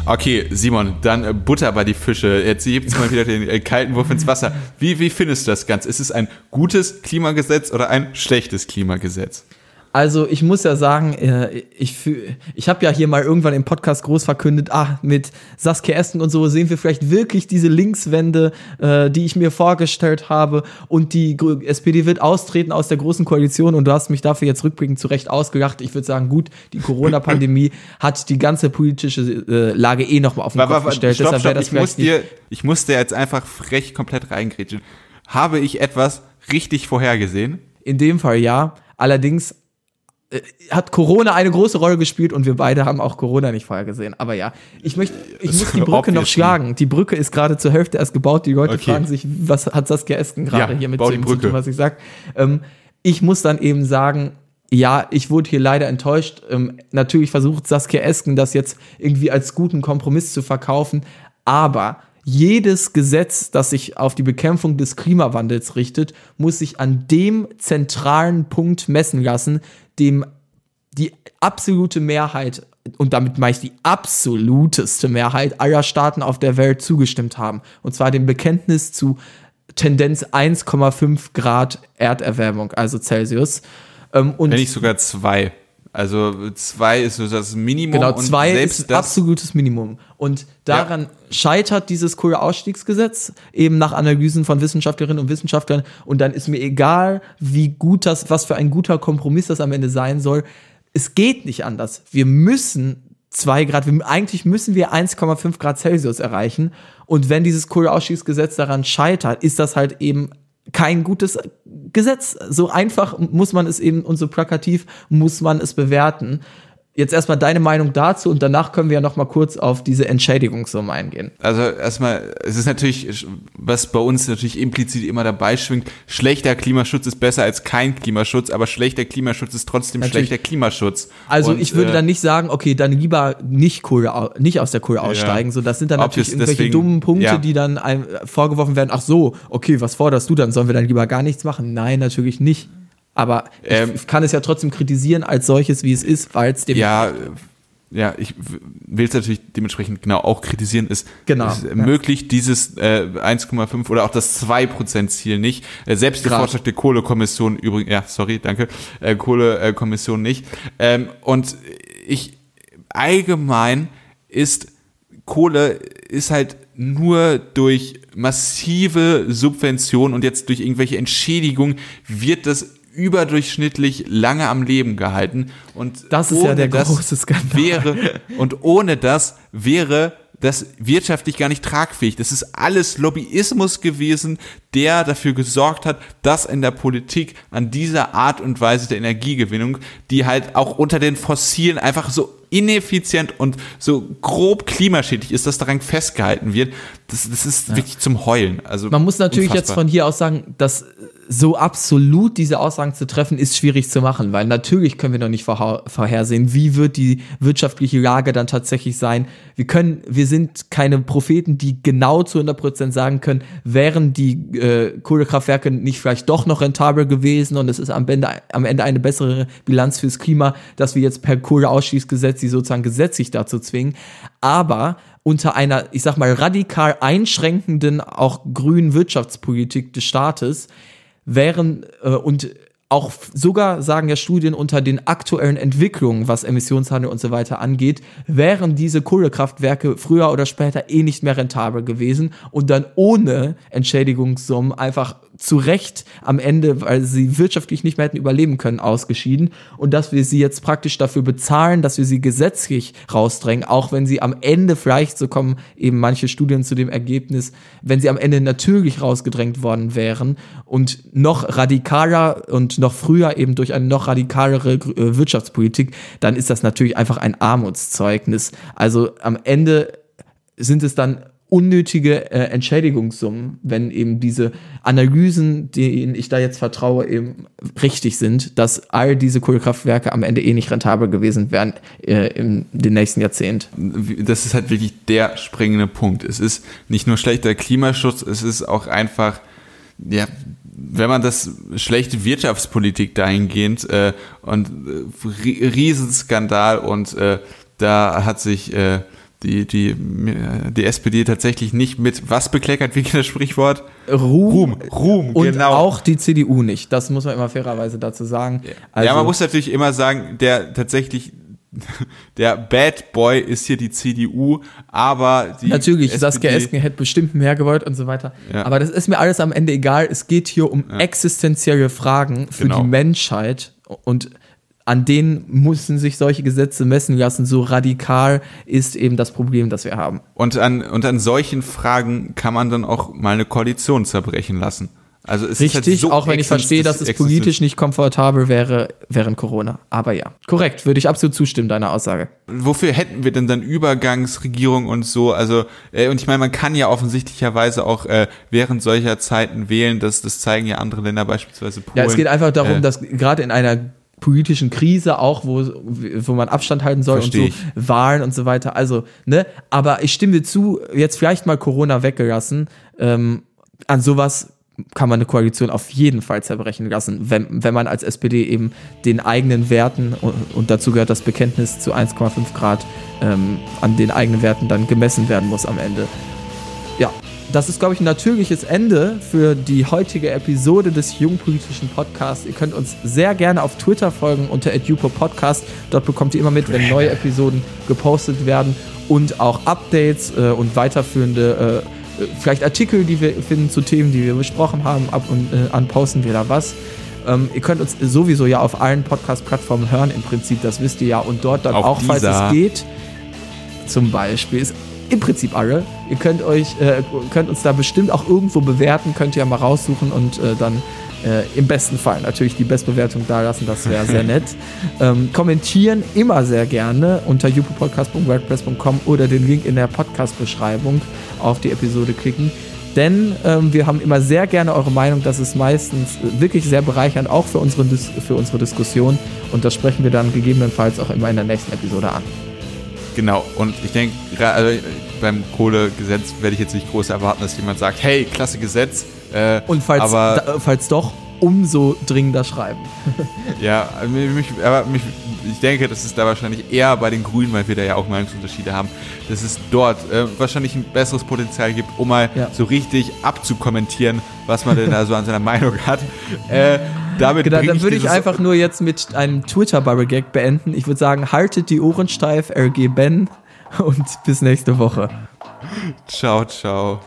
Okay, Simon, dann äh, Butter bei die Fische. Jetzt gibt's mal wieder den äh, kalten Wurf ins Wasser. Wie, wie findest du das Ganze? Ist es ein gutes Klimagesetz oder ein schlechtes Klimagesetz? Also ich muss ja sagen, äh, ich, ich habe ja hier mal irgendwann im Podcast groß verkündet, ah, mit Saskia Esten und so sehen wir vielleicht wirklich diese Linkswende, äh, die ich mir vorgestellt habe und die SPD wird austreten aus der großen Koalition und du hast mich dafür jetzt rückblickend zu Recht ausgelacht. Ich würde sagen, gut, die Corona-Pandemie hat die ganze politische äh, Lage eh nochmal auf den Kopf gestellt. Stopp, Deshalb stopp, das ich, muss dir, ich musste jetzt einfach frech komplett reingrätschen. Habe ich etwas richtig vorhergesehen? In dem Fall ja. Allerdings hat Corona eine große Rolle gespielt und wir beide haben auch Corona nicht vorher gesehen. Aber ja, ich möchte, ich muss die Brücke noch schlagen. Die Brücke ist gerade zur Hälfte erst gebaut. Die Leute okay. fragen sich, was hat Saskia Esken gerade ja, hier mit dem zu tun, was ich sag. Ähm, ich muss dann eben sagen, ja, ich wurde hier leider enttäuscht. Ähm, natürlich versucht Saskia Esken das jetzt irgendwie als guten Kompromiss zu verkaufen, aber jedes Gesetz, das sich auf die Bekämpfung des Klimawandels richtet, muss sich an dem zentralen Punkt messen lassen, dem die absolute Mehrheit, und damit meine ich die absoluteste Mehrheit aller Staaten auf der Welt zugestimmt haben. Und zwar dem Bekenntnis zu Tendenz 1,5 Grad Erderwärmung, also Celsius. Ähm, und Wenn nicht sogar zwei. Also zwei ist so das Minimum. Genau, zwei ist absolutes Minimum. Und daran ja. scheitert dieses Kohleausstiegsgesetz eben nach Analysen von Wissenschaftlerinnen und Wissenschaftlern. Und dann ist mir egal, wie gut das, was für ein guter Kompromiss das am Ende sein soll. Es geht nicht anders. Wir müssen zwei Grad, eigentlich müssen wir 1,5 Grad Celsius erreichen. Und wenn dieses Kohleausstiegsgesetz daran scheitert, ist das halt eben kein gutes Gesetz. So einfach muss man es eben und so plakativ muss man es bewerten jetzt erstmal deine Meinung dazu und danach können wir ja noch mal kurz auf diese Entschädigungssumme eingehen. Also erstmal, es ist natürlich, was bei uns natürlich implizit immer dabei schwingt, schlechter Klimaschutz ist besser als kein Klimaschutz, aber schlechter Klimaschutz ist trotzdem natürlich. schlechter Klimaschutz. Also und, ich würde äh, dann nicht sagen, okay, dann lieber nicht Kohle, nicht aus der Kohle aussteigen, ja. so das sind dann natürlich irgendwelche deswegen, dummen Punkte, ja. die dann einem vorgeworfen werden, ach so, okay, was forderst du dann, sollen wir dann lieber gar nichts machen? Nein, natürlich nicht. Aber ähm, ich kann es ja trotzdem kritisieren als solches, wie es ist, weil es dem. Ja, ja, ich will es natürlich dementsprechend genau auch kritisieren, ist, Genau, es ja. ermöglicht dieses äh, 1,5 oder auch das 2% Ziel nicht. Äh, selbst der Grad. Vorschlag der Kohlekommission übrigens, ja, sorry, danke, äh, Kohlekommission nicht. Ähm, und ich allgemein ist Kohle ist halt nur durch massive Subventionen und jetzt durch irgendwelche Entschädigungen wird das überdurchschnittlich lange am Leben gehalten und Das ist ja ohne der das große Skandal. wäre und ohne das wäre das wirtschaftlich gar nicht tragfähig. Das ist alles Lobbyismus gewesen, der dafür gesorgt hat, dass in der Politik an dieser Art und Weise der Energiegewinnung, die halt auch unter den Fossilen einfach so ineffizient und so grob klimaschädlich ist, dass daran festgehalten wird, das, das ist wirklich zum Heulen. Also Man muss natürlich jetzt unfassbar. von hier aus sagen, dass so absolut diese Aussagen zu treffen, ist schwierig zu machen, weil natürlich können wir noch nicht vorhersehen, wie wird die wirtschaftliche Lage dann tatsächlich sein. Wir können, wir sind keine Propheten, die genau zu 100% sagen können, wären die äh, Kohlekraftwerke nicht vielleicht doch noch rentabel gewesen und es ist am Ende, am Ende eine bessere Bilanz fürs Klima, dass wir jetzt per Kohleausstiegsgesetz sie sozusagen gesetzlich dazu zwingen. Aber unter einer, ich sag mal, radikal einschränkenden, auch grünen Wirtschaftspolitik des Staates wären äh, und auch sogar sagen ja Studien unter den aktuellen Entwicklungen, was Emissionshandel und so weiter angeht, wären diese Kohlekraftwerke früher oder später eh nicht mehr rentabel gewesen und dann ohne Entschädigungssummen einfach zu Recht am Ende, weil sie wirtschaftlich nicht mehr hätten überleben können, ausgeschieden und dass wir sie jetzt praktisch dafür bezahlen, dass wir sie gesetzlich rausdrängen, auch wenn sie am Ende vielleicht, so kommen eben manche Studien zu dem Ergebnis, wenn sie am Ende natürlich rausgedrängt worden wären und noch radikaler und noch früher eben durch eine noch radikalere äh, Wirtschaftspolitik, dann ist das natürlich einfach ein Armutszeugnis. Also am Ende sind es dann unnötige äh, Entschädigungssummen, wenn eben diese Analysen, denen ich da jetzt vertraue, eben richtig sind, dass all diese Kohlekraftwerke am Ende eh nicht rentabel gewesen wären äh, in den nächsten Jahrzehnt. das ist halt wirklich der springende Punkt. Es ist nicht nur schlechter Klimaschutz, es ist auch einfach, ja, wenn man das schlechte Wirtschaftspolitik dahingehend äh, und äh, Rie- Riesenskandal und äh, da hat sich äh, die, die, äh, die SPD tatsächlich nicht mit was bekleckert, wie das Sprichwort? Ruhm, Ruhm, Ruhm, und genau. auch die CDU nicht. Das muss man immer fairerweise dazu sagen. Also, ja, man muss natürlich immer sagen, der tatsächlich der Bad Boy ist hier die CDU, aber die Natürlich, Saskia SPD Esken hätte bestimmt mehr gewollt und so weiter. Ja. Aber das ist mir alles am Ende egal. Es geht hier um existenzielle Fragen für Genau. die Menschheit und an denen müssen sich solche Gesetze messen lassen. So radikal ist eben das Problem, das wir haben. Und an, und an solchen Fragen kann man dann auch mal eine Koalition zerbrechen lassen. Also es ist Richtig, halt so auch wenn ich verstehe, dass es politisch nicht komfortabel wäre während Corona. Aber ja, korrekt, würde ich absolut zustimmen, deiner Aussage. Wofür hätten wir denn dann Übergangsregierung und so? Also, äh, und ich meine, man kann ja offensichtlicherweise auch äh, während solcher Zeiten wählen, das, das zeigen ja andere Länder, beispielsweise Polen. Ja, es geht einfach darum, Äh, dass gerade in einer politischen Krise auch, wo, wo man Abstand halten soll Versteh und so Wahlen und so weiter. Also, ne, aber ich stimme dir zu, jetzt vielleicht mal Corona weggelassen, ähm, an sowas kann man eine Koalition auf jeden Fall zerbrechen lassen, wenn, wenn man als SPD eben den eigenen Werten und, und dazu gehört das Bekenntnis zu 1,5 Grad ähm, an den eigenen Werten dann gemessen werden muss am Ende. Ja, das ist, glaube ich, ein natürliches Ende für die heutige Episode des Jungpolitischen Podcasts. Ihr könnt uns sehr gerne auf Twitter folgen unter @jupo_podcast. Dort bekommt ihr immer mit, wenn neue Episoden gepostet werden und auch Updates äh, und weiterführende, äh, vielleicht Artikel, die wir finden zu Themen, die wir besprochen haben. Ab und äh, an posten wir da was. Ähm, ihr könnt uns sowieso ja auf allen Podcast-Plattformen hören, im Prinzip, das wisst ihr ja. Und dort dann Auf auch, falls dieser. es geht, zum Beispiel. Ist im Prinzip alle. Ihr könnt euch, äh, könnt uns da bestimmt auch irgendwo bewerten, könnt ihr ja mal raussuchen und äh, dann äh, im besten Fall natürlich die Bestbewertung da lassen, das wäre sehr nett. ähm, kommentieren immer sehr gerne unter jupopodcast.wordpress.com oder den Link in der Podcast-Beschreibung auf die Episode klicken. Denn ähm, wir haben immer sehr gerne eure Meinung, das ist meistens wirklich sehr bereichernd, auch für unsere, für unsere Diskussion. Und das sprechen wir dann gegebenenfalls auch immer in der nächsten Episode an. Genau, und ich denke, also beim Kohlegesetz werde ich jetzt nicht groß erwarten, dass jemand sagt, hey, klasse Gesetz. Äh, Und falls, aber da, falls doch, umso dringender schreiben. Ja, mich, aber mich, ich denke, dass es da wahrscheinlich eher bei den Grünen, weil wir da ja auch Meinungsunterschiede haben, dass es dort äh, wahrscheinlich ein besseres Potenzial gibt, um mal Ja. so richtig abzukommentieren, was man denn da so an seiner Meinung hat. Äh, damit Genau, dann würde ich einfach nur jetzt mit einem Twitter-Bubble-Gag beenden. Ich würde sagen, haltet die Ohren steif, RG Ben und bis nächste Woche. Ciao, ciao.